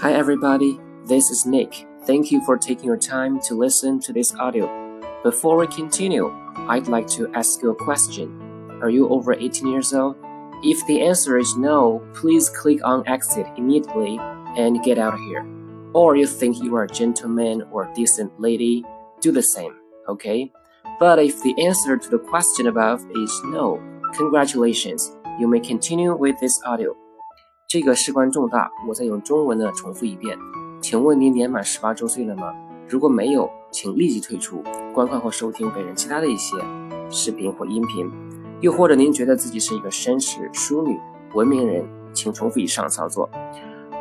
Hi, everybody. This is Nick. Thank you for taking your time to listen to this audio. Before we continue, I'd like to ask you a question. Are you over 18 years old? If the answer is no, please click on exit immediately and get out of here. Or you think you are a gentleman or a decent lady, do the same, okay? But if the answer to the question above is no, congratulations, you may continue with this audio. 这个事关重大，我再用中文的重复一遍。请问您年满十八周岁了吗？如果没有，请立即退出，观看或收听本人其他的一些视频或音频。又或者您觉得自己是一个绅士、淑女、文明人，请重复以上操作。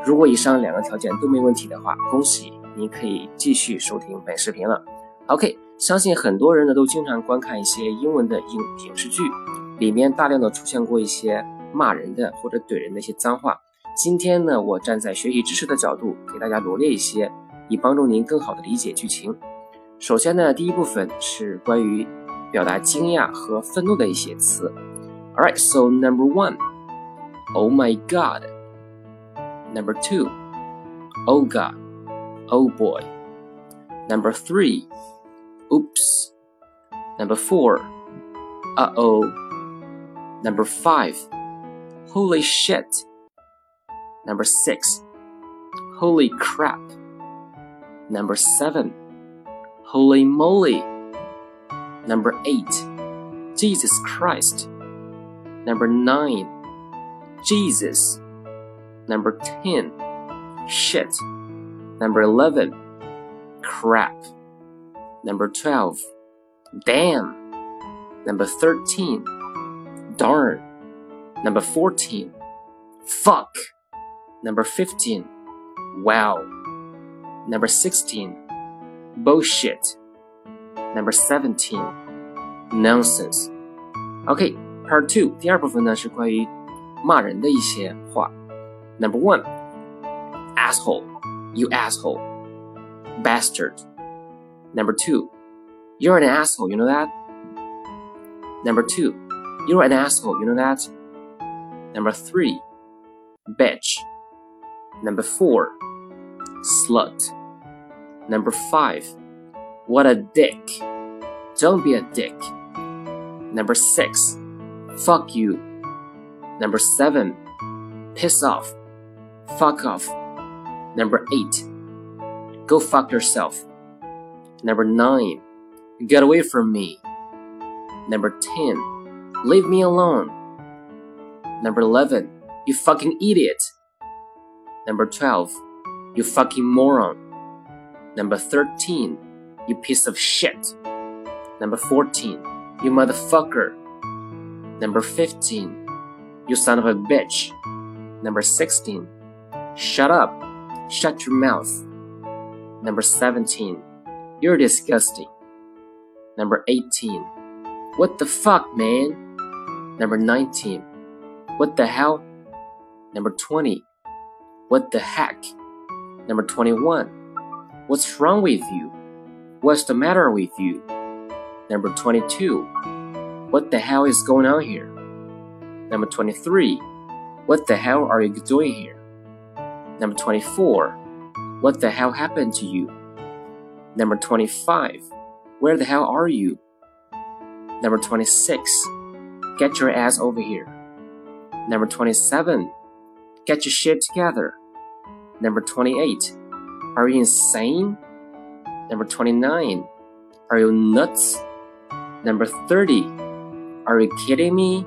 如果以上两个条件都没问题的话，恭喜您可以继续收听本视频了。OK，相信很多人呢都经常观看一些英文的影影视剧，里面大量的出现过一些。骂人的或者怼人的一些脏话。今天呢，我站在学习知识的角度，给大家罗列一些，以帮助您更好的理解剧情。首先呢，第一部分是关于表达惊讶和愤怒的一些词。Alright, so number one, oh my god. Number two, oh god, oh boy. Number three, oops. Number four, uh oh. Number five. Holy shit. Number six. Holy crap. Number seven. Holy moly. Number eight. Jesus Christ. Number nine. Jesus. Number ten. Shit. Number eleven. Crap. Number twelve. Damn. Number thirteen. Darn. Number 14. Fuck. Number 15. Wow. Number 16. Bullshit. Number 17. Nonsense. OK, Part Two 第二部分呢是关于骂人的一些话。Number one, asshole, you asshole, bastard. Number two, you're an asshole, you know that? Number two, you're an asshole, you know that? Number three, bitch. Number four, slut. Number five, what a dick. Don't be a dick. Number six, fuck you. Number seven, piss off. Fuck off. Number eight, go fuck yourself. Number nine, get away from me. Number 10, leave me alone. Number 11, you fucking idiot. Number 12, you fucking moron. Number 13, you piece of shit. Number 14, you motherfucker. Number 15, you son of a bitch. Number 16, shut up. Shut your mouth. Number 17, you're disgusting. Number 18, what the fuck, man? Number 19, what the hell? Number 20. What the heck? Number 21. What's wrong with you? What's the matter with you? Number 22. What the hell is going on here? Number 23. What the hell are you doing here? Number 24. What the hell happened to you? Number 25. Where the hell are you? Number 26. Get your ass over here. Number 27. Get your shit together. Number 28. Are you insane? Number 29. Are you nuts? Number 30. Are you kidding me?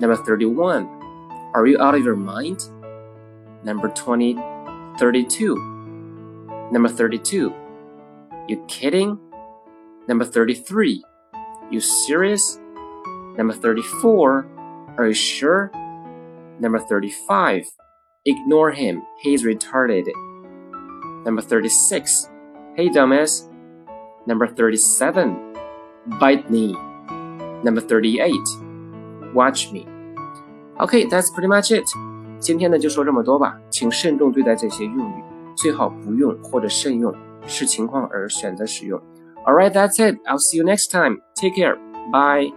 Number 31. Are you out of your mind? Number 20, 32. Number 32. You kidding? Number 33. You serious? Number 34. Are you sure? Number 35. Ignore him. He's retarded. Number 36. Hey, dumbass. Number 37. Bite me. Number 38. Watch me. Okay, that's pretty much it. 今天呢就说这么多吧，请慎重对待这些用语，最好不用或者慎用，视情况而选择使用。Alright, that's it. I'll see you next time. Take care. Bye.